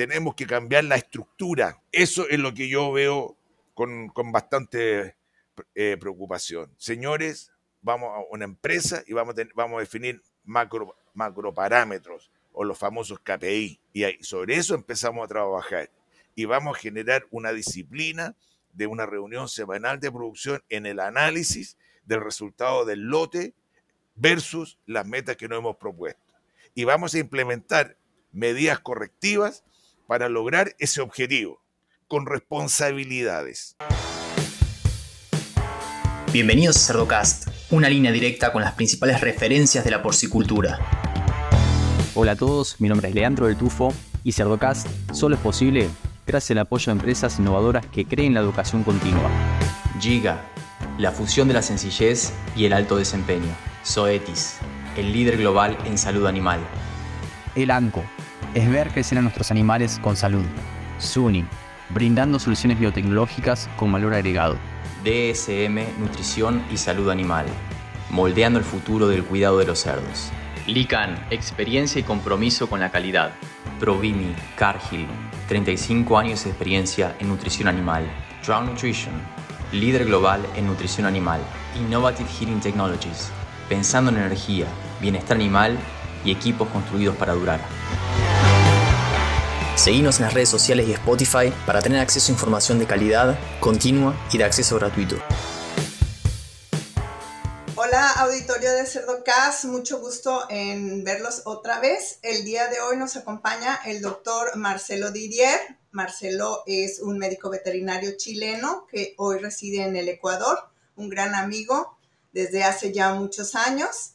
tenemos que cambiar la estructura. Eso es lo que yo veo con, con bastante eh, preocupación. Señores, vamos a una empresa y vamos a, vamos a definir macro, macroparámetros o los famosos KPI. Y sobre eso empezamos a trabajar. Y vamos a generar una disciplina de una reunión semanal de producción en el análisis del resultado del lote versus las metas que nos hemos propuesto. Y vamos a implementar medidas correctivas para lograr ese objetivo, con responsabilidades. Bienvenidos a Cerdocast, una línea directa con las principales referencias de la porcicultura. Hola a todos, mi nombre es Leandro del Tufo y Cerdocast solo es posible gracias al apoyo de empresas innovadoras que creen la educación continua. Giga, la fusión de la sencillez y el alto desempeño. Zoetis, el líder global en salud animal. El ANCO, es ver crecer a nuestros animales con salud. SUNY, brindando soluciones biotecnológicas con valor agregado. DSM, Nutrición y Salud Animal, moldeando el futuro del cuidado de los cerdos. LICAN, experiencia y compromiso con la calidad. Provimi, Cargill, 35 años de experiencia en nutrición animal. Drown Nutrition, líder global en nutrición animal. Innovative Heating Technologies, pensando en energía, bienestar animal y equipos construidos para durar. Seguimos en las redes sociales y Spotify para tener acceso a información de calidad, continua y de acceso gratuito. Hola auditorio de CerdoCast, mucho gusto en verlos otra vez. El día de hoy nos acompaña el doctor Marcelo Didier. Marcelo es un médico veterinario chileno que hoy reside en el Ecuador, un gran amigo desde hace ya muchos años.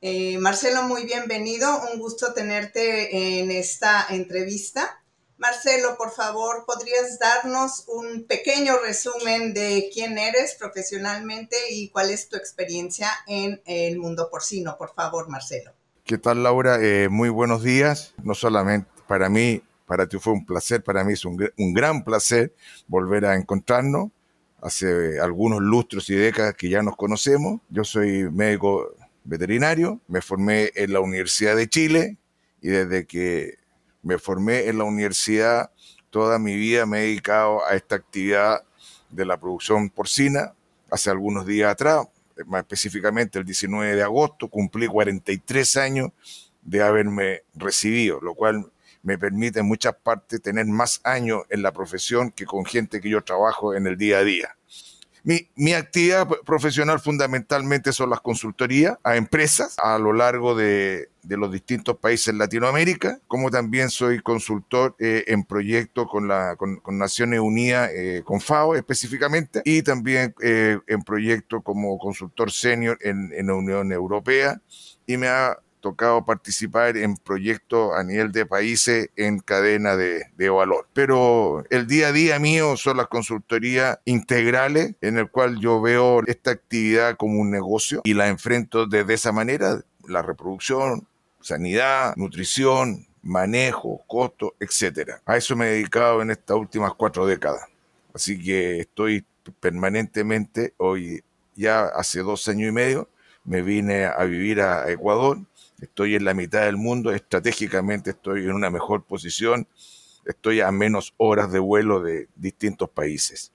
Eh, Marcelo, muy bienvenido, un gusto tenerte en esta entrevista. Marcelo, por favor, ¿podrías darnos un pequeño resumen de quién eres profesionalmente y cuál es tu experiencia en el mundo porcino? Por favor, Marcelo. ¿Qué tal, Laura? Eh, muy buenos días. No solamente para mí, para ti fue un placer, para mí es un, un gran placer volver a encontrarnos. Hace algunos lustros y décadas que ya nos conocemos. Yo soy médico veterinario, me formé en la Universidad de Chile y desde que me formé en la universidad, toda mi vida me he dedicado a esta actividad de la producción porcina. Hace algunos días atrás, más específicamente el 19 de agosto, cumplí 43 años de haberme recibido, lo cual me permite en muchas partes tener más años en la profesión que con gente que yo trabajo en el día a día. Mi, actividad profesional fundamentalmente son las consultorías a empresas a lo largo de, los distintos países en Latinoamérica, como también soy consultor eh, en proyectos con, la, con, Naciones Unidas, eh, con FAO específicamente, y también eh, en proyectos como consultor senior en, en la Unión Europea. Y me ha tocado participar en proyectos a nivel de países en cadena de, valor. Pero el día a día mío son las consultorías integrales en el cual yo veo esta actividad como un negocio y la enfrento desde esa manera, la reproducción, sanidad, nutrición, manejo, costo, etcétera. A eso me he dedicado en estas últimas cuatro décadas. Así que estoy permanentemente, hoy ya hace dos años y medio, me vine a vivir a Ecuador estoy en la mitad del mundo, estratégicamente estoy en una mejor posición, estoy a menos horas de vuelo de distintos países.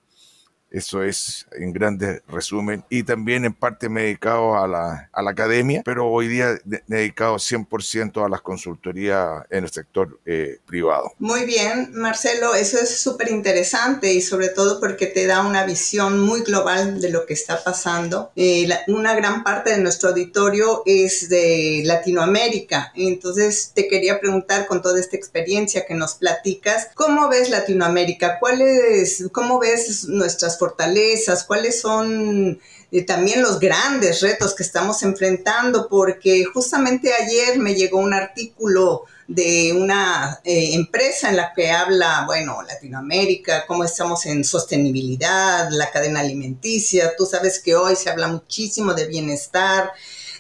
Eso es en grande resumen. Y también en parte me he dedicado a la, a la academia, pero hoy día me he dedicado 100% a las consultorías en el sector eh, privado. Muy bien, Marcelo, eso es súper interesante y sobre todo porque te da una visión muy global de lo que está pasando. Eh, una gran parte de nuestro auditorio es de Latinoamérica, entonces te quería preguntar con toda esta experiencia que nos platicas, ¿cómo ves Latinoamérica? ¿Cuál es, ¿Cómo ves nuestras fortalezas, cuáles son eh, también los grandes retos que estamos enfrentando, porque justamente ayer me llegó un artículo de una eh, empresa en la que habla, bueno, Latinoamérica, cómo estamos en sostenibilidad, la cadena alimenticia, tú sabes que hoy se habla muchísimo de bienestar,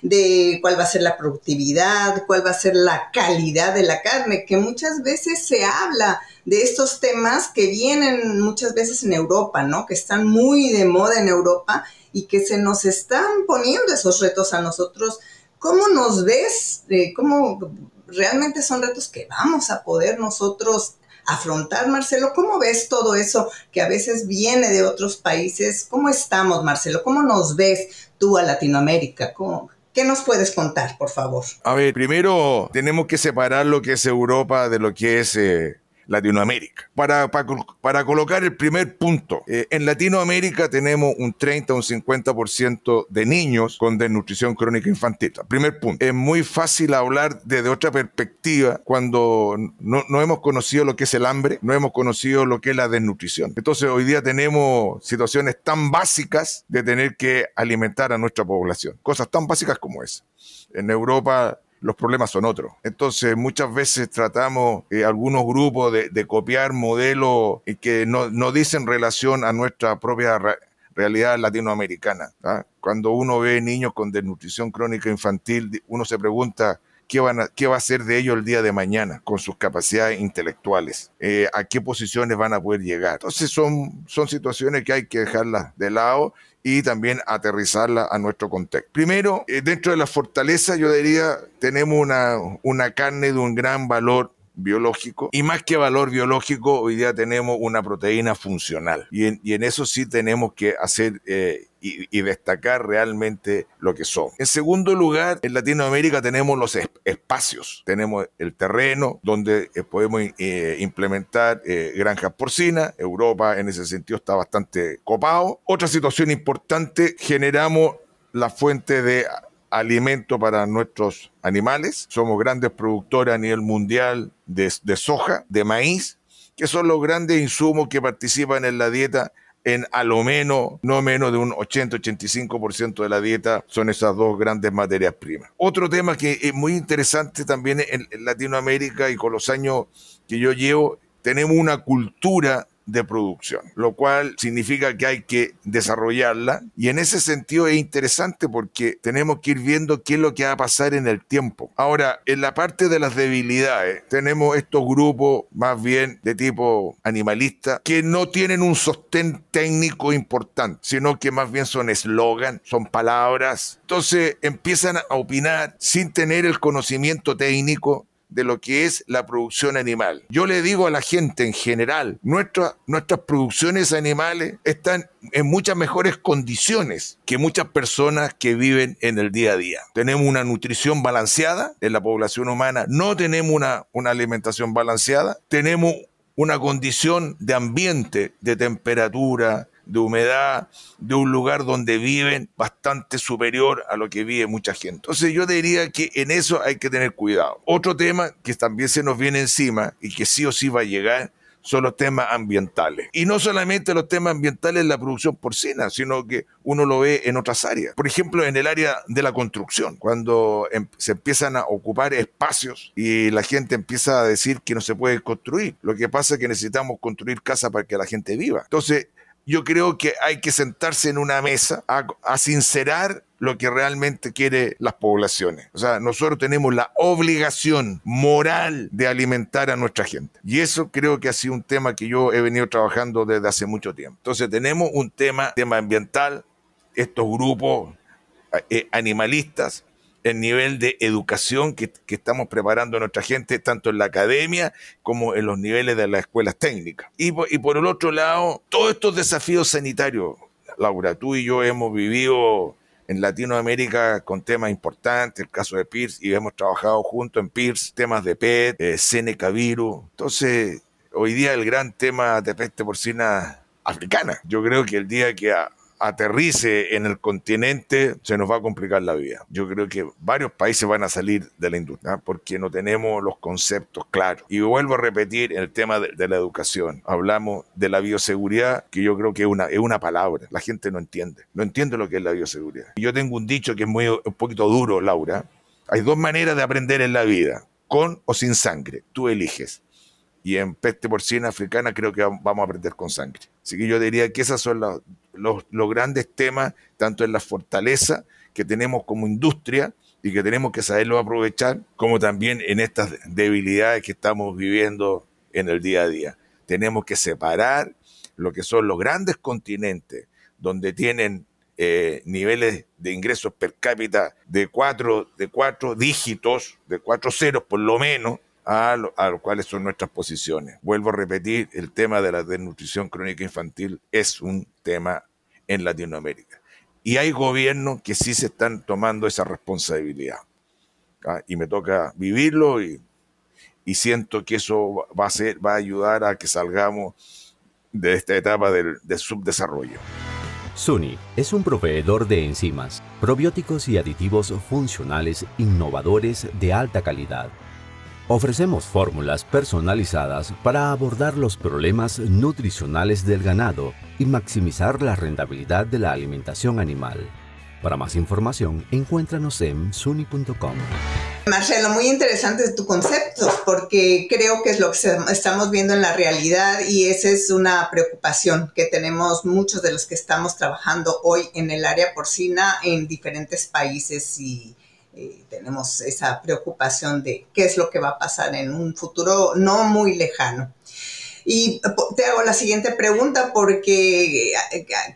de cuál va a ser la productividad, cuál va a ser la calidad de la carne, que muchas veces se habla de estos temas que vienen muchas veces en Europa, ¿no? Que están muy de moda en Europa y que se nos están poniendo esos retos a nosotros. ¿Cómo nos ves? ¿Cómo realmente son retos que vamos a poder nosotros afrontar, Marcelo. ¿Cómo ves todo eso que a veces viene de otros países? ¿Cómo estamos, Marcelo? ¿Cómo nos ves tú a Latinoamérica? ¿Qué nos puedes contar, por favor? A ver, primero tenemos que separar lo que es Europa de lo que es eh, Latinoamérica. Para, para, colocar el primer punto, eh, en Latinoamérica tenemos un 30 o un 50% de niños con desnutrición crónica infantil. Primer punto. Es muy fácil hablar desde otra perspectiva cuando no, no hemos conocido lo que es el hambre, no hemos conocido lo que es la desnutrición. Entonces hoy día tenemos situaciones tan básicas de tener que alimentar a nuestra población. Cosas tan básicas como esa. En Europa los problemas son otros. Entonces, muchas veces tratamos eh, algunos grupos de, copiar modelos que no, no, dicen relación a nuestra propia realidad latinoamericana. ¿ah? Cuando uno ve niños con desnutrición crónica infantil, uno se pregunta, ¿Qué, van a, qué, va a ser de ellos el día de mañana con sus capacidades intelectuales, eh, a qué posiciones van a poder llegar. Entonces son, son situaciones que hay que dejarlas de lado y también aterrizarla a nuestro contexto. Primero, eh, dentro de la fortaleza, yo diría, tenemos una, una carne de un gran valor biológico y más que valor biológico hoy día tenemos una proteína funcional y en, y en eso sí tenemos que hacer eh, y, destacar realmente lo que son. En segundo lugar, en Latinoamérica tenemos los espacios, tenemos el terreno donde eh, podemos eh, implementar granjas porcinas, Europa en ese sentido está bastante copado. Otra situación importante, generamos la fuente de alimento para nuestros animales. Somos grandes productores a nivel mundial de, soja, de maíz, que son los grandes insumos que participan en la dieta en a lo menos, no menos de un 80-85% de la dieta son esas dos grandes materias primas. Otro tema que es muy interesante también en Latinoamérica y con los años que yo llevo, tenemos una cultura de producción, lo cual significa que hay que desarrollarla y en ese sentido es interesante porque tenemos que ir viendo qué es lo que va a pasar en el tiempo. Ahora, en la parte de las debilidades, tenemos estos grupos más bien de tipo animalista que no tienen un sostén técnico importante, sino que más bien son eslogan, son palabras. Entonces empiezan a opinar sin tener el conocimiento técnico de lo que es la producción animal. Yo le digo a la gente en general, nuestras producciones animales están en muchas mejores condiciones que muchas personas que viven en el día a día. Tenemos una nutrición balanceada en la población humana, no tenemos una, una alimentación balanceada, tenemos una condición de ambiente, de temperatura, de humedad, de un lugar donde viven bastante superior a lo que vive mucha gente. Entonces yo diría que en eso hay que tener cuidado. Otro tema que también se nos viene encima y que sí o sí va a llegar son los temas ambientales. Y no solamente los temas ambientales en la producción porcina, sino que uno lo ve en otras áreas. Por ejemplo, en el área de la construcción, cuando em, se empiezan a ocupar espacios y la gente empieza a decir que no se puede construir. Lo que pasa es que necesitamos construir casas para que la gente viva. Entonces, yo creo que hay que sentarse en una mesa a, sincerar lo que realmente quiere las poblaciones. O sea, nosotros tenemos la obligación moral de alimentar a nuestra gente. Y eso creo que ha sido un tema que yo he venido trabajando desde hace mucho tiempo. Entonces tenemos un tema, tema ambiental, estos grupos eh, animalistas el nivel de educación que, estamos preparando a nuestra gente, tanto en la academia como en los niveles de las escuelas técnicas. Y, por el otro lado, todos estos desafíos sanitarios, Laura, tú y yo hemos vivido en Latinoamérica con temas importantes, el caso de Pierce, y hemos trabajado juntos en Pierce, temas de PET, eh, virus. Entonces, hoy día el gran tema de peste porcina africana. Yo creo que el día que aterrice en el continente, se nos va a complicar la vida. Yo creo que varios países van a salir de la industria porque no tenemos los conceptos claros. Y vuelvo a repetir el tema de, la educación. Hablamos de la bioseguridad, que yo creo que es una, es una palabra. La gente no entiende. No entiende lo que es la bioseguridad. Yo tengo un dicho que es muy, un poquito duro, Laura. Hay dos maneras de aprender en la vida, con o sin sangre. Tú eliges y en peste porcina africana creo que vamos a aprender con sangre. Así que yo diría que esos son los, los, grandes temas, tanto en la fortaleza que tenemos como industria y que tenemos que saberlo aprovechar, como también en estas debilidades que estamos viviendo en el día a día. Tenemos que separar lo que son los grandes continentes, donde tienen eh, niveles de ingresos per cápita de cuatro, de cuatro dígitos, de cuatro ceros por lo menos, a, lo, a cuáles son nuestras posiciones. Vuelvo a repetir, el tema de la desnutrición crónica infantil es un tema en Latinoamérica. Y hay gobiernos que sí se están tomando esa responsabilidad. ¿ah? Y me toca vivirlo y, siento que eso va a, ayudar a que salgamos de esta etapa del subdesarrollo. SUNY es un proveedor de enzimas, probióticos y aditivos funcionales innovadores de alta calidad. Ofrecemos fórmulas personalizadas para abordar los problemas nutricionales del ganado y maximizar la rentabilidad de la alimentación animal. Para más información, encuéntranos en suni.com. Marcelo, muy interesante tu concepto, porque creo que es lo que estamos viendo en la realidad y esa es una preocupación que tenemos muchos de los que estamos trabajando hoy en el área porcina en diferentes países y eh, tenemos esa preocupación de qué es lo que va a pasar en un futuro no muy lejano. Y te hago la siguiente pregunta porque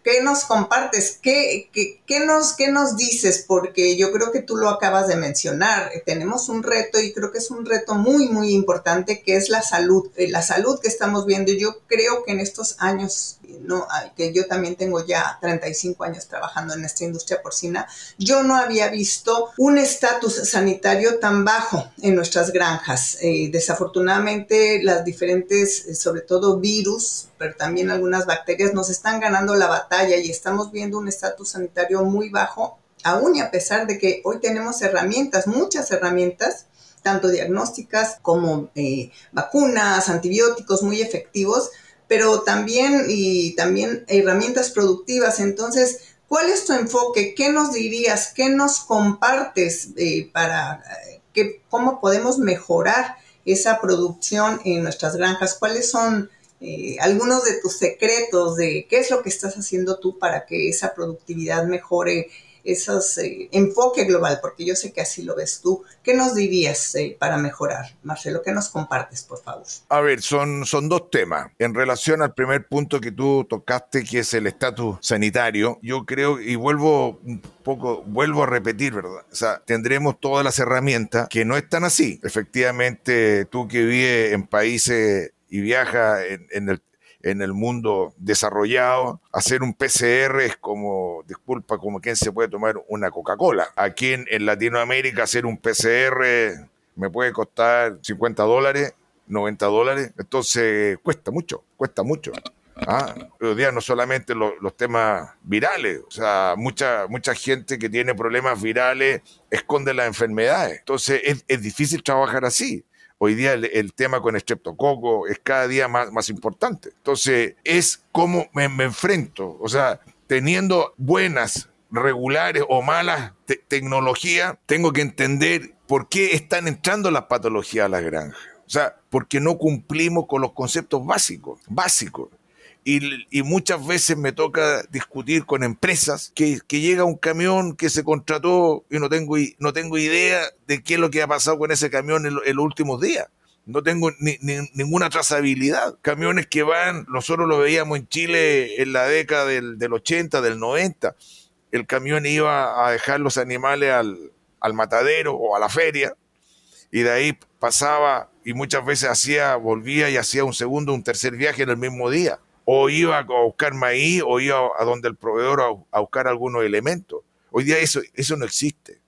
¿qué nos compartes? ¿Qué, qué, nos, ¿Qué nos dices? Porque yo creo que tú lo acabas de mencionar. Tenemos un reto y creo que es un reto muy, muy importante que es la salud. Eh, la salud que estamos viendo. Yo creo que en estos años, no, que yo también tengo ya 35 años trabajando en esta industria porcina, yo no había visto un estatus sanitario tan bajo en nuestras granjas. Eh, desafortunadamente, las diferentes, sobre todo virus, pero también algunas bacterias, nos están ganando la batalla y estamos viendo un estatus sanitario muy bajo, aún y a pesar de que hoy tenemos herramientas, muchas herramientas, tanto diagnósticas como eh, vacunas, antibióticos muy efectivos, pero también y también herramientas productivas. Entonces, ¿cuál es tu enfoque? ¿Qué nos dirías? ¿Qué nos compartes eh, para eh, que, cómo podemos mejorar esa producción en nuestras granjas? ¿Cuáles son eh, algunos de tus secretos de qué es lo que estás haciendo tú para que esa productividad mejore? Esos eh, enfoque global, porque yo sé que así lo ves tú. ¿Qué nos dirías eh, para mejorar? Marcelo, ¿qué nos compartes, por favor? A ver, son, son dos temas. En relación al primer punto que tú tocaste, que es el estatus sanitario, yo creo, y vuelvo un poco, vuelvo a repetir, ¿verdad? O sea, tendremos todas las herramientas que no están así. Efectivamente, tú que vives en países y viajas en, en, el en el mundo desarrollado, hacer un PCR es como, disculpa, como quien se puede tomar una Coca-Cola. Aquí en, Latinoamérica hacer un PCR me puede costar 50 dólares, 90 dólares, entonces cuesta mucho, cuesta mucho. ¿Ah? Hoy día no solamente los temas virales, o sea, mucha, mucha gente que tiene problemas virales esconde las enfermedades. Entonces es, es difícil trabajar así. Hoy día el, tema con estreptococo es cada día más, más importante. Entonces, es cómo me, enfrento. O sea, teniendo buenas, regulares o malas tecnologías, tengo que entender por qué están entrando las patologías a las granjas. O sea, porque no cumplimos con los conceptos básicos, básicos y, muchas veces me toca discutir con empresas que, llega un camión que se contrató y no tengo, no tengo idea de qué es lo que ha pasado con ese camión en, los últimos días. No tengo ninguna trazabilidad. Camiones que van, nosotros lo veíamos en Chile en la década del, 80, del 90. El camión iba a dejar los animales al, al matadero o a la feria y de ahí pasaba y muchas veces hacía, volvía y hacía un segundo, un tercer viaje en el mismo día o iba a buscar maíz o iba a donde el proveedor a, buscar algunos elementos. Hoy día eso, eso no existe.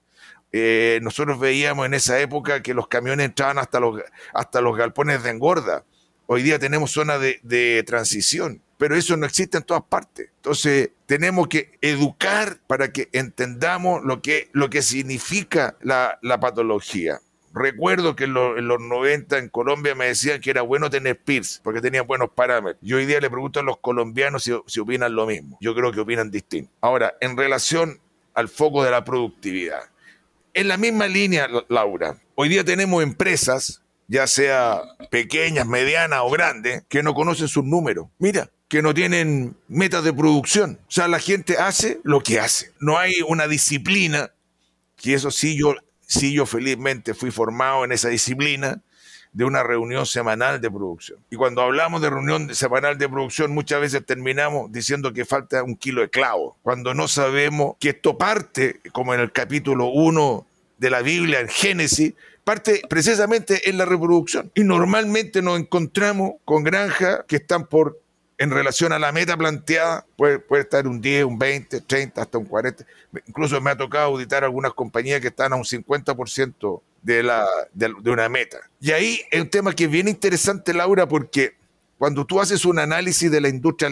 Eh, nosotros veíamos en esa época que los camiones entraban hasta los, hasta los galpones de engorda. Hoy día tenemos zonas de, transición, pero eso no existe en todas partes. Entonces, tenemos que educar para que entendamos lo que, lo que significa la, la patología. Recuerdo que en, los 90 en Colombia me decían que era bueno tener PIRS porque tenían buenos parámetros. Yo hoy día le pregunto a los colombianos si, si opinan lo mismo. Yo creo que opinan distinto. Ahora, en relación al foco de la productividad. En la misma línea, Laura, hoy día tenemos empresas, ya sea pequeñas, medianas o grandes, que no conocen sus números. Mira, que no tienen metas de producción. O sea, la gente hace lo que hace. No hay una disciplina, que eso sí yo sí yo felizmente fui formado en esa disciplina de una reunión semanal de producción. Y cuando hablamos de reunión semanal de producción, muchas veces terminamos diciendo que falta un kilo de clavo, cuando no sabemos que esto parte, como en el capítulo 1 de la Biblia, en Génesis, parte precisamente en la reproducción. Y normalmente nos encontramos con granjas que están por en relación a la meta planteada, puede, estar un 10, un 20, 30, hasta un 40. Incluso me ha tocado auditar algunas compañías que están a un 50% de, la, de, de una meta. Y ahí es un tema que es bien interesante, Laura, porque cuando tú haces un análisis de la industria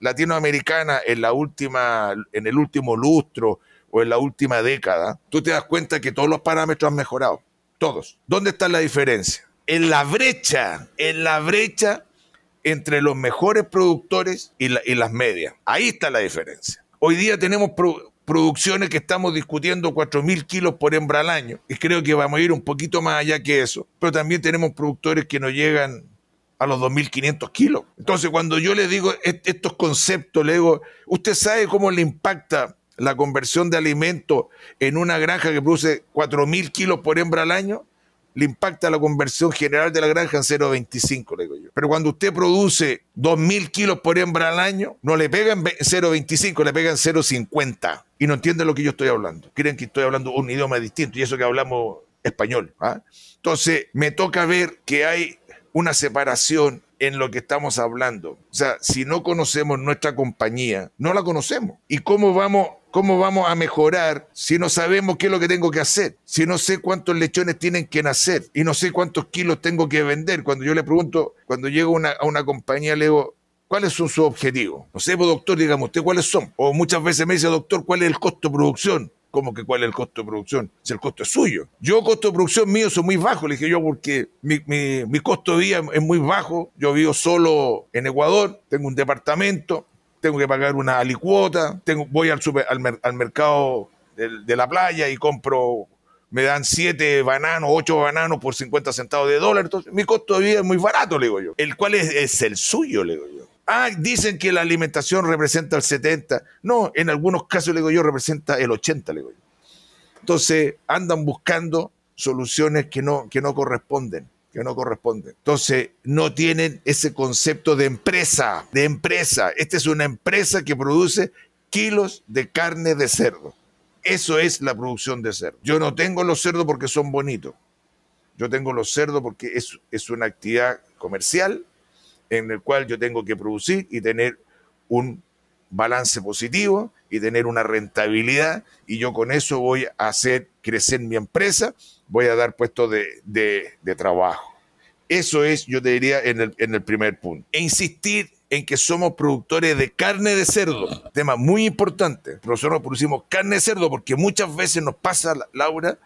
latinoamericana en, la última, en el último lustro o en la última década, tú te das cuenta que todos los parámetros han mejorado. Todos. ¿Dónde está la diferencia? En la brecha, en la brecha entre los mejores productores y, las medias. Ahí está la diferencia. Hoy día tenemos producciones que estamos discutiendo 4.000 kilos por hembra al año, y creo que vamos a ir un poquito más allá que eso, pero también tenemos productores que no llegan a los 2.500 kilos. Entonces, cuando yo le digo estos conceptos, le digo, ¿usted sabe cómo le impacta la conversión de alimentos en una granja que produce 4.000 kilos por hembra al año? Le impacta la conversión general de la granja en 0,25, le digo yo. Pero cuando usted produce 2.000 kilos por hembra al año, no le pegan 0,25, le pegan 0,50. Y no entienden lo que yo estoy hablando. Creen que estoy hablando un idioma distinto y eso que hablamos español. ¿ah? Entonces, me toca ver que hay una separación en lo que estamos hablando. O sea, si no conocemos nuestra compañía, no la conocemos. ¿Y cómo vamos ¿Cómo vamos a mejorar si no sabemos qué es lo que tengo que hacer? Si no sé cuántos lechones tienen que nacer y no sé cuántos kilos tengo que vender. Cuando yo le pregunto, cuando llego a una compañía, le digo, ¿cuáles son sus objetivos? No sé, pues, doctor, digamos, ¿usted cuáles son? O muchas veces me dice, doctor, ¿cuál es el costo de producción? ¿Cómo que cuál es el costo de producción? Si el costo es suyo. Yo, costo de producción mío, son muy bajo, le dije yo, porque mi, mi costo de vida es muy bajo. Yo vivo solo en Ecuador, tengo un departamento, tengo que pagar una alicuota, tengo, voy al, al, mercado de, la playa y compro, me dan siete bananos, ocho bananos por 50 centavos de dólar. Entonces, mi costo de vida es muy barato, le digo yo. El cual es, es el suyo, le digo yo. Ah, dicen que la alimentación representa el 70. No, en algunos casos, le digo yo, representa el 80, le digo yo. Entonces, andan buscando soluciones que no, que no corresponden que no corresponde. Entonces, no tienen ese concepto de empresa, de empresa. Esta es una empresa que produce kilos de carne de cerdo. Eso es la producción de cerdo. Yo no tengo los cerdos porque son bonitos. Yo tengo los cerdos porque es, es una actividad comercial en el cual yo tengo que producir y tener un balance positivo y tener una rentabilidad y yo con eso voy a hacer crecer mi empresa, voy a dar puestos de, trabajo. Eso es, yo te diría, en el, en el primer punto. E insistir en que somos productores de carne de cerdo, tema muy importante. Nosotros producimos carne de cerdo porque muchas veces nos pasa, Laura,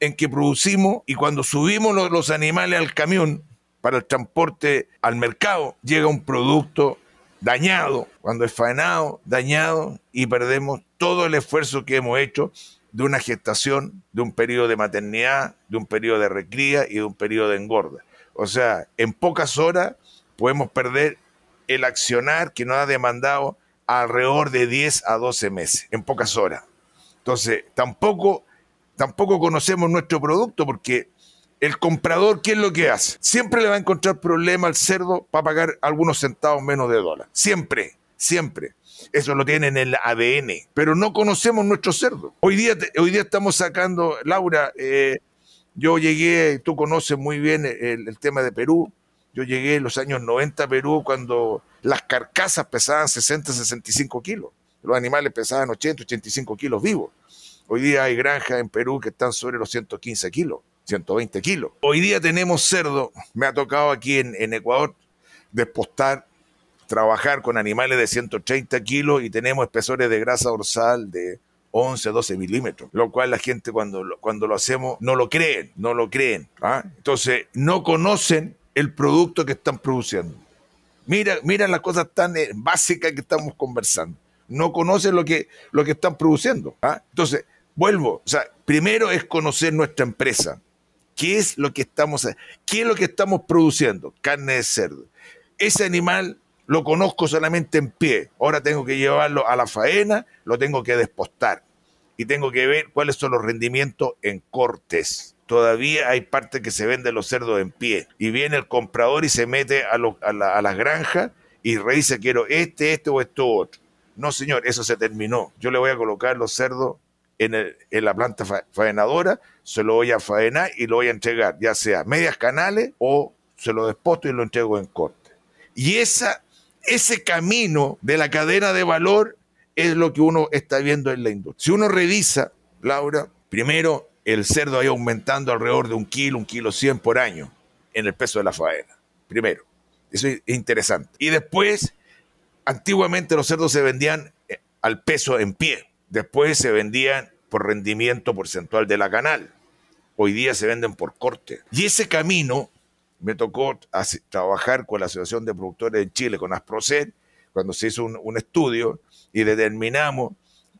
en que producimos y cuando subimos los, los animales al camión para el transporte al mercado, llega un producto dañado, cuando es faenado, dañado y perdemos todo el esfuerzo que hemos hecho de una gestación, de un periodo de maternidad, de un periodo de recría y de un periodo de engorda. O sea, en pocas horas podemos perder el accionar que nos ha demandado alrededor de 10 a 12 meses, en pocas horas. Entonces, tampoco, tampoco conocemos nuestro producto porque el comprador, ¿qué es lo que hace? Siempre le va a encontrar problema al cerdo para pagar algunos centavos menos de dólar. Siempre, siempre. Eso lo tiene en el ADN. Pero no conocemos nuestro cerdo. Hoy día, hoy día estamos sacando, Laura, eh, yo llegué, tú conoces muy bien el, el, tema de Perú. Yo llegué en los años 90 a Perú cuando las carcasas pesaban 60, 65 kilos. Los animales pesaban 80, 85 kilos vivos. Hoy día hay granjas en Perú que están sobre los 115 kilos. 120 kilos. Hoy día tenemos cerdo, me ha tocado aquí en, Ecuador despostar, trabajar con animales de 130 kilos y tenemos espesores de grasa dorsal de 11, 12 milímetros, lo cual la gente cuando, cuando lo hacemos no lo creen, no lo creen. ¿ah? Entonces, no conocen el producto que están produciendo. Mira, mira las cosas tan eh, básicas que estamos conversando. No conocen lo que, lo que están produciendo. ¿ah? Entonces, vuelvo, o sea, primero es conocer nuestra empresa. ¿Qué es lo que estamos, qué es lo que estamos produciendo? Carne de cerdo. Ese animal lo conozco solamente en pie. Ahora tengo que llevarlo a la faena, lo tengo que despostar y tengo que ver cuáles son los rendimientos en cortes. Todavía hay parte que se vende los cerdos en pie y viene el comprador y se mete a, a las granjas y revisa quiero este, este o esto otro. No, señor, eso se terminó. Yo le voy a colocar los cerdos en, en la planta faenadora, se lo voy a faenar y lo voy a entregar, ya sea medias canales o se lo despoto y lo entrego en corte. Y esa, ese camino de la cadena de valor es lo que uno está viendo en la industria. Si uno revisa, Laura, primero el cerdo ha aumentando alrededor de un kilo, un kilo cien por año en el peso de la faena. Primero. Eso es interesante. Y después, antiguamente los cerdos se vendían eh, al peso en pie. Después se vendían por rendimiento porcentual de la canal. Hoy día se venden por corte. Y ese camino me tocó trabajar con la Asociación de Productores de Chile, con Asproced, cuando se hizo un, estudio y determinamos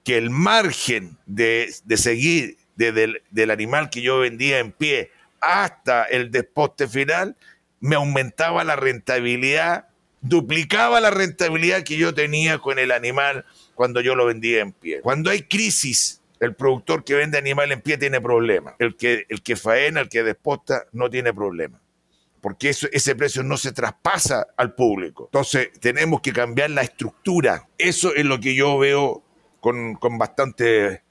que el margen de, seguir desde del animal que yo vendía en pie hasta el desposte final me aumentaba la rentabilidad, duplicaba la rentabilidad que yo tenía con el animal cuando yo lo vendía en pie. Cuando hay crisis, el productor que vende animal en pie tiene problemas. El que, el que faena, el que despota, no tiene problema. Porque ese precio no se traspasa al público. Entonces, tenemos que cambiar la estructura. Eso es lo que yo veo con, bastante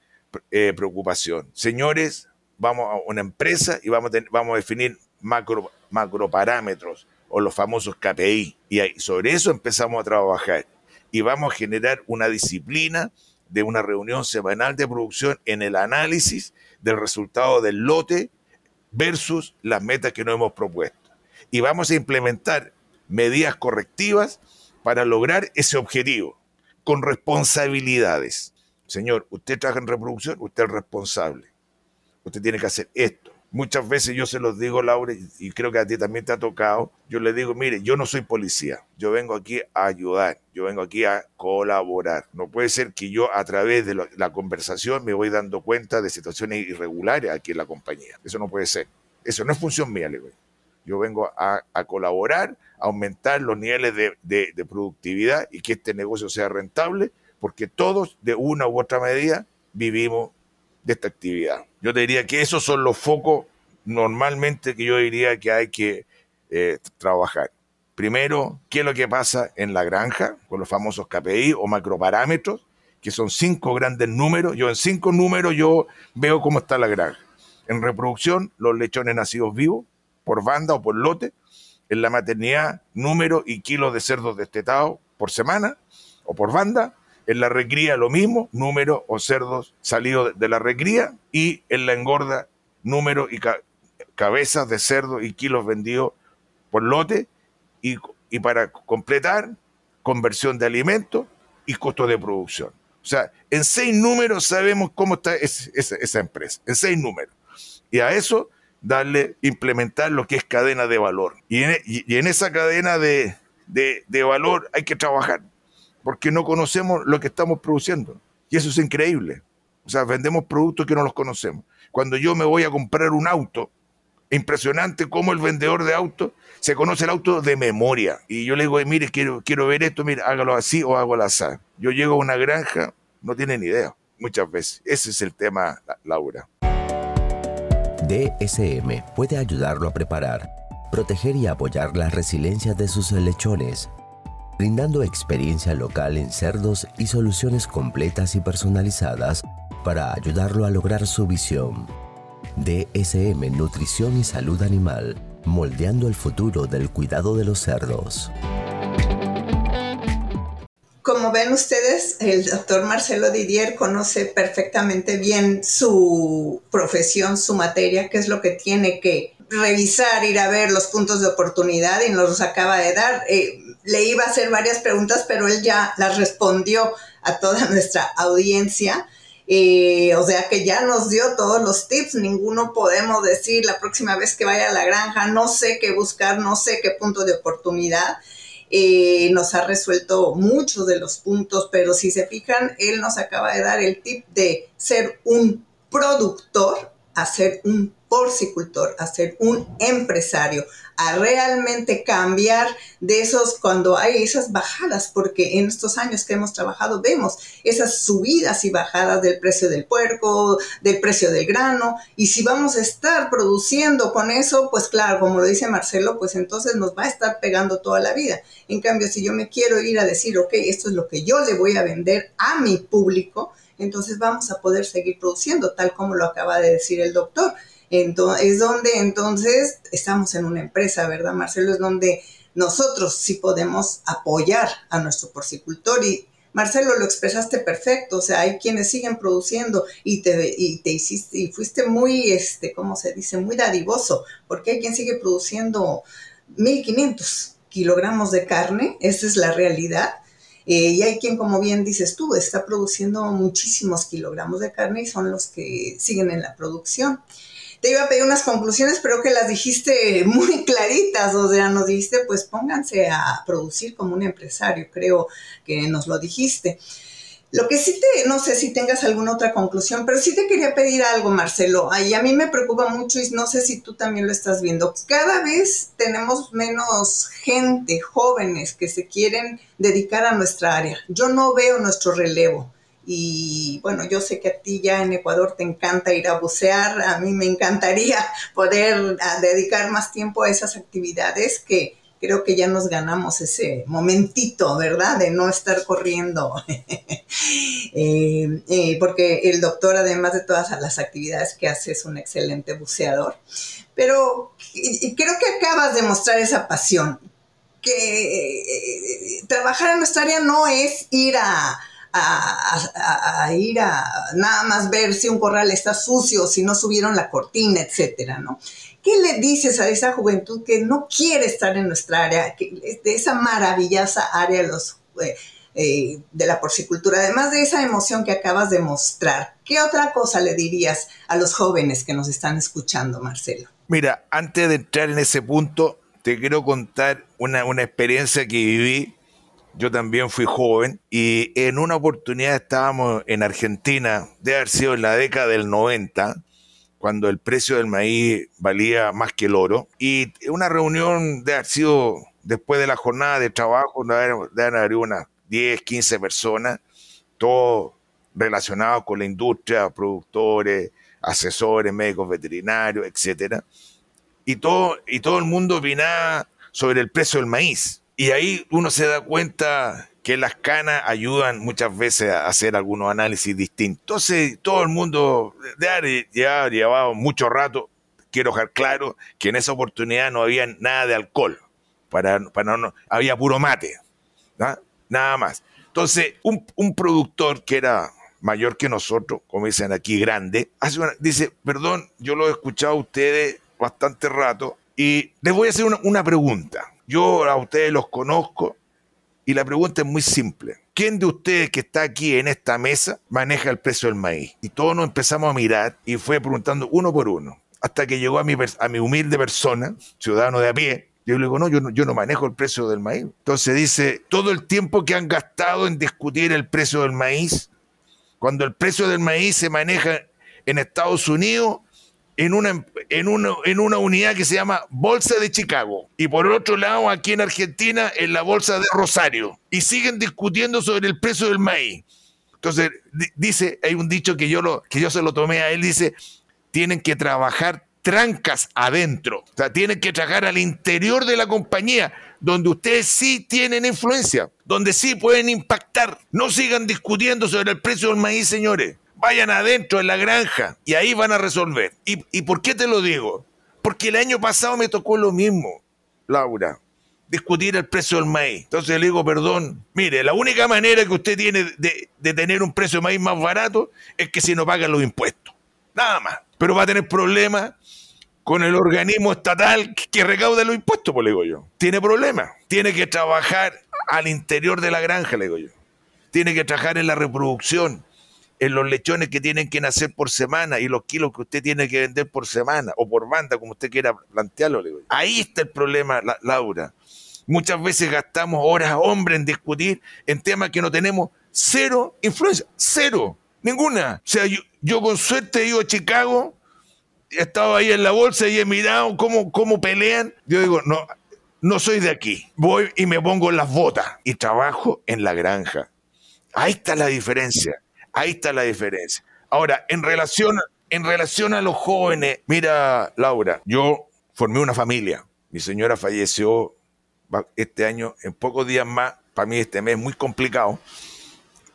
eh, preocupación. Señores, vamos a una empresa y vamos a, vamos a definir macro, macroparámetros o los famosos KPI. Y sobre eso empezamos a trabajar. Y vamos a generar una disciplina de una reunión semanal de producción en el análisis del resultado del lote versus las metas que nos hemos propuesto. Y vamos a implementar medidas correctivas para lograr ese objetivo, con responsabilidades. Señor, usted trabaja en reproducción, usted es responsable. Usted tiene que hacer esto Muchas veces yo se los digo, Laura, y creo que a ti también te ha tocado, yo le digo, mire, yo no soy policía, yo vengo aquí a ayudar, yo vengo aquí a colaborar. No puede ser que yo a través de la conversación me voy dando cuenta de situaciones irregulares aquí en la compañía. Eso no puede ser. Eso no es función mía, le digo. Yo vengo a, colaborar, a aumentar los niveles de, de productividad y que este negocio sea rentable, porque todos, de una u otra medida, vivimos de esta actividad. Yo te diría que esos son los focos normalmente que yo diría que hay que eh, trabajar. Primero, ¿qué es lo que pasa en la granja con los famosos KPI o macroparámetros? Que son cinco grandes números. Yo en cinco números yo veo cómo está la granja. En reproducción, los lechones nacidos vivos, por banda o por lote. En la maternidad, número y kilos de cerdos destetados por semana o por banda en la recría lo mismo, número o cerdos salidos de la recría. Y en la engorda, número y cabezas de cerdo y kilos vendidos por lote. Y, para completar, conversión de alimentos y costo de producción. O sea, en seis números sabemos cómo está esa empresa, en seis números. Y a eso darle, implementar lo que es cadena de valor. Y en, esa cadena de valor hay que trabajar porque no conocemos lo que estamos produciendo. Y eso es increíble. O sea, vendemos productos que no los conocemos. Cuando yo me voy a comprar un auto, impresionante cómo el vendedor de autos se conoce el auto de memoria. Y yo le digo, mire, quiero, quiero ver esto, mire, hágalo así o hágalo así. Yo llego a una granja, no tiene ni idea, muchas veces. Ese es el tema, Laura. DSM puede ayudarlo a preparar, proteger y apoyar la resiliencia de sus lechones brindando experiencia local en cerdos y soluciones completas y personalizadas para ayudarlo a lograr su visión. DSM Nutrición y Salud Animal, moldeando el futuro del cuidado de los cerdos. Como ven ustedes, el doctor Marcelo Didier conoce perfectamente bien su profesión, su materia, qué es lo que tiene que revisar, ir a ver los puntos de oportunidad y nos los acaba de dar. Eh, le iba a hacer varias preguntas, pero él ya las respondió a toda nuestra audiencia. Eh, o sea que ya nos dio todos los tips, ninguno podemos decir la próxima vez que vaya a la granja, no sé qué buscar, no sé qué punto de oportunidad. Eh, nos ha resuelto muchos de los puntos, pero si se fijan, él nos acaba de dar el tip de ser un productor a ser un porcicultor a ser un empresario, a realmente cambiar de esos cuando hay esas bajadas, porque en estos años que hemos trabajado vemos esas subidas y bajadas del precio del puerco, del precio del grano, y si vamos a estar produciendo con eso, pues claro, como lo dice Marcelo, pues entonces nos va a estar pegando toda la vida. En cambio, si yo me quiero ir a decir, ok, esto es lo que yo le voy a vender a mi público, entonces vamos a poder seguir produciendo, tal como lo acaba de decir el doctor. Entonces, es donde entonces estamos en una empresa, ¿verdad, Marcelo? Es donde nosotros sí podemos apoyar a nuestro porcicultor y Marcelo, lo expresaste perfecto, o sea, hay quienes siguen produciendo y te, y te hiciste, y fuiste muy, este, ¿cómo se dice? Muy dadivoso, porque hay quien sigue produciendo 1500 kilogramos de carne, esa es la realidad, eh, y hay quien, como bien dices tú, está produciendo muchísimos kilogramos de carne y son los que siguen en la producción. Te iba a pedir unas conclusiones, pero que las dijiste muy claritas, o sea, nos dijiste, pues pónganse a producir como un empresario, creo que nos lo dijiste. Lo que sí te, no sé si tengas alguna otra conclusión, pero sí te quería pedir algo, Marcelo. Y a mí me preocupa mucho y no sé si tú también lo estás viendo. Cada vez tenemos menos gente, jóvenes, que se quieren dedicar a nuestra área. Yo no veo nuestro relevo. Y bueno, yo sé que a ti ya en Ecuador te encanta ir a bucear. A mí me encantaría poder dedicar más tiempo a esas actividades que creo que ya nos ganamos ese momentito, ¿verdad? De no estar corriendo. Eh, eh, porque el doctor, además de todas las actividades que hace, es un excelente buceador. Pero creo que acabas de mostrar esa pasión, que eh, trabajar en nuestra área no es ir a, a, ir a nada más ver si un corral está sucio, si no subieron la cortina, etcétera, ¿no? ¿Qué le dices a esa juventud que no quiere estar en nuestra área, de esa maravillosa área eh, eh, de la porcicultura? Además de esa emoción que acabas de mostrar, ¿qué otra cosa le dirías a los jóvenes que nos están escuchando, Marcelo? Mira, antes de entrar en ese punto, te quiero contar una, una experiencia que viví yo también fui joven y en una oportunidad estábamos en Argentina, de haber sido en la década del 90, cuando el precio del maíz valía más que el oro. Y una reunión de haber sido después de la jornada de trabajo, de haber unas 10, 15 personas, todos relacionados con la industria, productores, asesores, médicos veterinarios, etc. Y todo, y todo el mundo opinaba sobre el precio del maíz. Y ahí uno se da cuenta que las canas ayudan muchas veces a hacer algunos análisis distintos. Entonces, todo el mundo, ya llevado mucho rato, quiero dejar claro que en esa oportunidad no había nada de alcohol, para, para no, había puro mate, nada más. Entonces, un, productor que era mayor que nosotros, como dicen aquí, grande, hace dice, perdón, yo lo he escuchado a ustedes bastante rato y les voy a hacer una, una pregunta. Yo a ustedes los conozco, y la pregunta es muy simple. ¿Quién de ustedes que está aquí en esta mesa maneja el precio del maíz? Y todos nos empezamos a mirar y fue preguntando uno por uno, hasta que llegó a mi, a mi humilde persona, ciudadano de a pie, yo le digo, no no, yo no manejo el precio del maíz. Entonces dice, todo el tiempo que han gastado en discutir el precio del maíz, cuando el precio del maíz se maneja en Estados Unidos, en una, en, en una unidad que se llama Bolsa de Chicago. Y por otro lado, aquí en Argentina, en la Bolsa de Rosario. Y siguen discutiendo sobre el precio del maíz. Entonces, dice, hay un dicho que yo, lo, que yo se lo tomé a él, dice, tienen que trabajar trancas adentro. O sea, tienen que trabajar al interior de la compañía, donde ustedes sí tienen influencia, donde sí pueden impactar. No sigan discutiendo sobre el precio del maíz, señores vayan adentro en la granja y ahí van a resolver. ¿Y, por qué te lo digo? Porque el año pasado me tocó lo mismo, Laura, discutir el precio del maíz. Entonces le digo, perdón, mire, la única manera que usted tiene de, tener un precio de maíz más barato es que si no pagan los impuestos. Nada más. Pero va a tener problemas con el organismo estatal que recauda los impuestos, pues le digo yo. Tiene problemas. Tiene que trabajar al interior de la granja, le digo yo. Tiene que trabajar en la reproducción en los lechones que tienen que nacer por semana y los kilos que usted tiene que vender por semana o por banda, como usted quiera plantearlo. Ahí está el problema, Laura. Muchas veces gastamos horas, hombre, en discutir en temas que no tenemos cero influencia, cero, ninguna. O sea, yo, con suerte a Chicago he estado ahí en la bolsa y he mirado cómo, cómo pelean. Yo digo, no, no soy de aquí. Voy y me pongo las botas y trabajo en la granja. Ahí está la diferencia. Ahí está la diferencia. Ahora, en relación, en relación a los jóvenes, mira, Laura, yo formé una familia. Mi señora falleció este año, en pocos días más, para mí este mes muy complicado.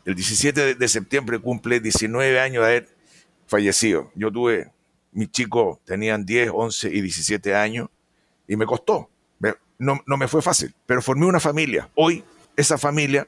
El 17 de septiembre cumple 19 años de haber fallecido. Yo tuve, mis chicos tenían 10, 11 y 17 años y me costó. No, no me fue fácil, pero formé una familia. Hoy esa familia,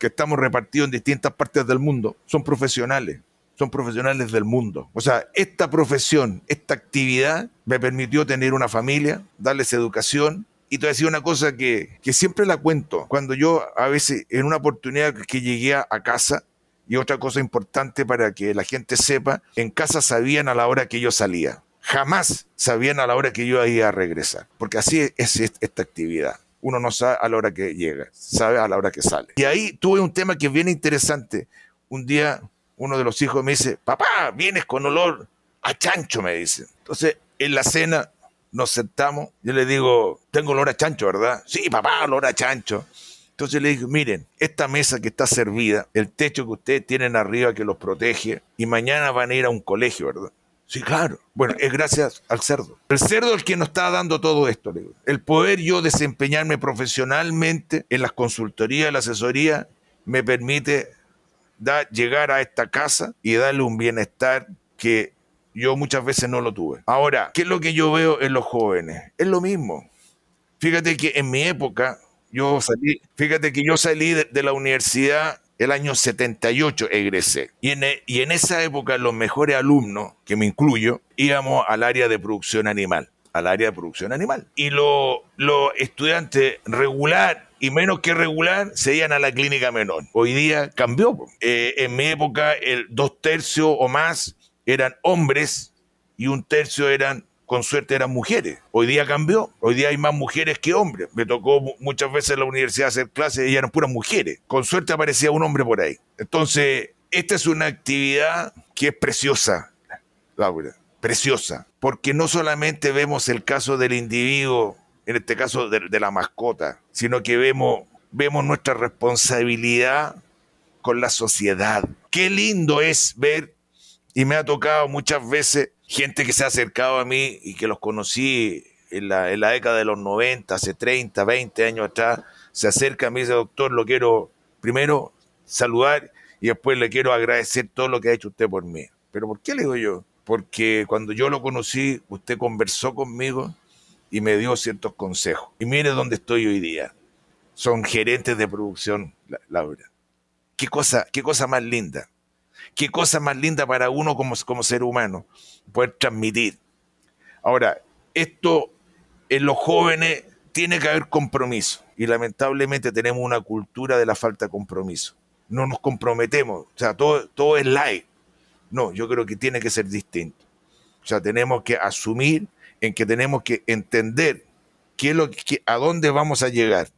que estamos repartidos en distintas partes del mundo, son profesionales, son profesionales del mundo. O sea, esta profesión, esta actividad me permitió tener una familia, darles educación, y te voy una cosa que, que, siempre la cuento. Cuando yo a veces, en una oportunidad que llegué a casa, y otra cosa importante para que la gente sepa, en casa sabían a la hora que yo salía. Jamás sabían a la hora que yo iba a regresar, porque así es esta actividad. Uno no sabe a la hora que llega, sabe a la hora que sale. Y ahí tuve un tema que es bien interesante. Un día uno de los hijos me dice, papá, vienes con olor a chancho, me dice. Entonces, en la cena nos sentamos, yo le digo, tengo olor a chancho, ¿verdad? Sí, papá, olor a chancho. Entonces le dije, miren, esta mesa que está servida, el techo que ustedes tienen arriba que los protege, y mañana van a ir a un colegio, ¿verdad? Sí, claro. Bueno, es gracias al cerdo. El cerdo es el que nos está dando todo esto. Le digo. El poder yo desempeñarme profesionalmente en las consultorías, la asesoría, me permite llegar a esta casa y darle un bienestar que yo muchas veces no lo tuve. Ahora, ¿qué es lo que yo veo en los jóvenes? Es lo mismo. Fíjate que en mi época yo salí, fíjate que yo salí de, la universidad el año 78 egresé. Y en, e, y en esa época los mejores alumnos, que me incluyo, íbamos al área de producción animal, al área de producción animal. Y los estudiantes regular y menos que regular se iban a la clínica menor. Hoy día cambió. Eh, en mi época, el dos tercios o más eran hombres y un tercio eran con suerte eran mujeres. Hoy día cambió. Hoy día hay más mujeres que hombres. Me tocó muchas veces en la universidad hacer clases y eran puras mujeres. Con suerte aparecía un hombre por ahí. Entonces, esta es una actividad que es preciosa, Laura. Preciosa. Porque no solamente vemos el caso del individuo, en este caso de, de la mascota, sino que vemos, vemos nuestra responsabilidad con la sociedad. Qué lindo es ver, y me ha tocado muchas veces gente que se ha acercado a mí y que los conocí en la, década de los 90, hace 30, 20 años atrás, se acerca a mí y dice, doctor, lo quiero primero saludar y después le quiero agradecer todo lo que ha hecho usted por mí. ¿Pero por qué le digo yo? Porque cuando yo lo conocí, usted conversó conmigo y me dio ciertos consejos. Y mire dónde estoy hoy día. Son gerentes de producción, Laura. Qué cosa, qué cosa más linda. Qué cosa más linda para uno como, como ser humano poder transmitir. Ahora, esto en los jóvenes tiene que haber compromiso y lamentablemente tenemos una cultura de la falta de compromiso. No nos comprometemos, o sea, todo, todo es light. No, yo creo que tiene que ser distinto. O sea, tenemos que asumir en que tenemos que entender qué es lo que, a dónde vamos a llegar,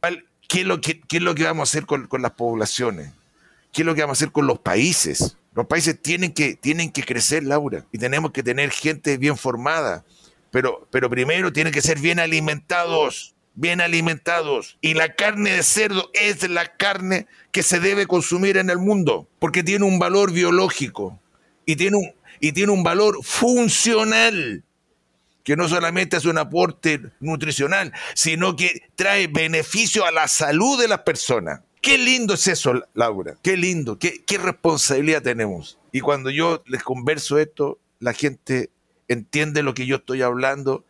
qué es lo que, qué es lo que vamos a hacer con, con las poblaciones, qué es lo que vamos a hacer con los países. Los países tienen que, tienen que crecer, Laura, y tenemos que tener gente bien formada, pero, pero primero tienen que ser bien alimentados, bien alimentados. Y la carne de cerdo es la carne que se debe consumir en el mundo, porque tiene un valor biológico y tiene un, y tiene un valor funcional que no solamente es un aporte nutricional, sino que trae beneficio a la salud de las personas. Qué lindo es eso, Laura. Qué lindo, qué, responsabilidad tenemos. Y cuando yo les converso esto, la gente entiende lo que yo estoy hablando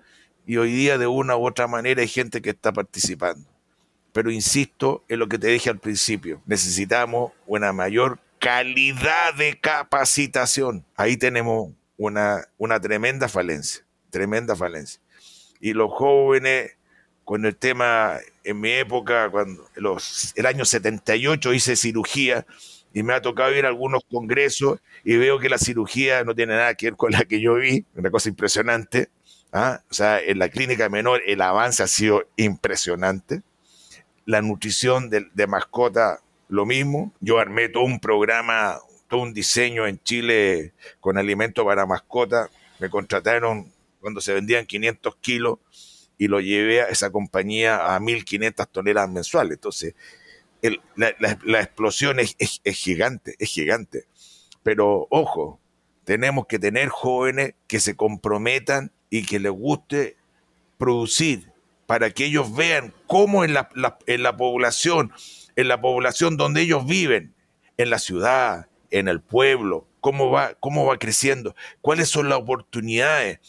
y hoy día de una u otra manera hay gente que está participando. Pero insisto en lo que te dije al principio, necesitamos una mayor calidad de capacitación. Ahí tenemos una, una tremenda falencia, tremenda falencia. Y los jóvenes con el tema, en mi época, cuando el año 78 hice cirugía y me ha tocado ir a algunos congresos y veo que la cirugía no tiene nada que ver con la que yo vi, una cosa impresionante. ¿ah? O sea, en la clínica menor el avance ha sido impresionante. La nutrición de, de mascota, lo mismo. Yo armé todo un programa, todo un diseño en Chile con alimentos para mascota me contrataron cuando se vendían 500 kilos y lo llevé a esa compañía a 1.500 toneladas mensuales. Entonces, la, explosión es, gigante, es gigante. Pero ojo, tenemos que tener jóvenes que se comprometan y que les guste producir para que ellos vean cómo en la, en la población, en la población donde ellos viven, en la ciudad, en el pueblo, cómo va, cómo va creciendo, cuáles son las oportunidades.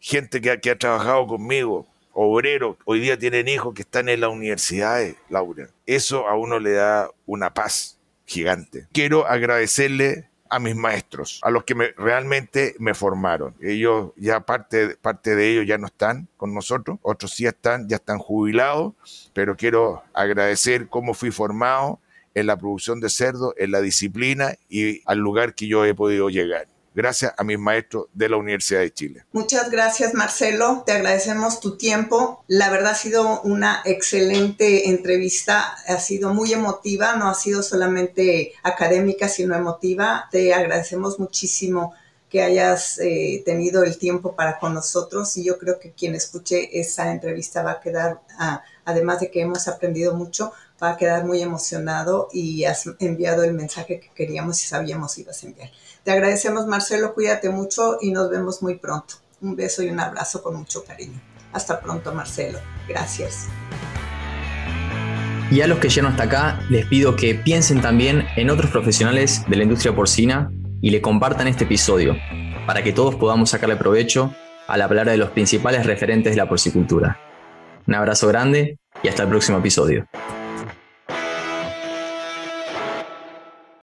Gente que ha trabajado conmigo, obreros, hoy día tienen hijos que están en las universidades, Laura. Eso a uno le da una paz gigante. Quiero agradecerle a mis maestros, a los que me, realmente me formaron. Ellos ya parte, parte de ellos ya no están con nosotros, otros sí están, ya están jubilados, pero quiero agradecer cómo fui formado en la producción de cerdo, en la disciplina y al lugar que yo he podido llegar gracias a mis maestros de la Universidad de Chile. Muchas gracias Marcelo, te agradecemos tu tiempo. La verdad ha sido una excelente entrevista, ha sido muy emotiva, no ha sido solamente académica, sino emotiva. Te agradecemos muchísimo que hayas eh, tenido el tiempo para con nosotros y yo creo que quien escuche esa entrevista va a quedar, ah, además de que hemos aprendido mucho, va a quedar muy emocionado y has enviado el mensaje que queríamos y sabíamos ibas a enviar. Te agradecemos, Marcelo, cuídate mucho y nos vemos muy pronto. Un beso y un abrazo con mucho cariño. Hasta pronto, Marcelo. Gracias. Y a los que llegan hasta acá, les pido que piensen también en otros profesionales de la industria porcina y le compartan este episodio, para que todos podamos sacarle provecho al hablar de los principales referentes de la porcicultura. Un abrazo grande y hasta el próximo episodio.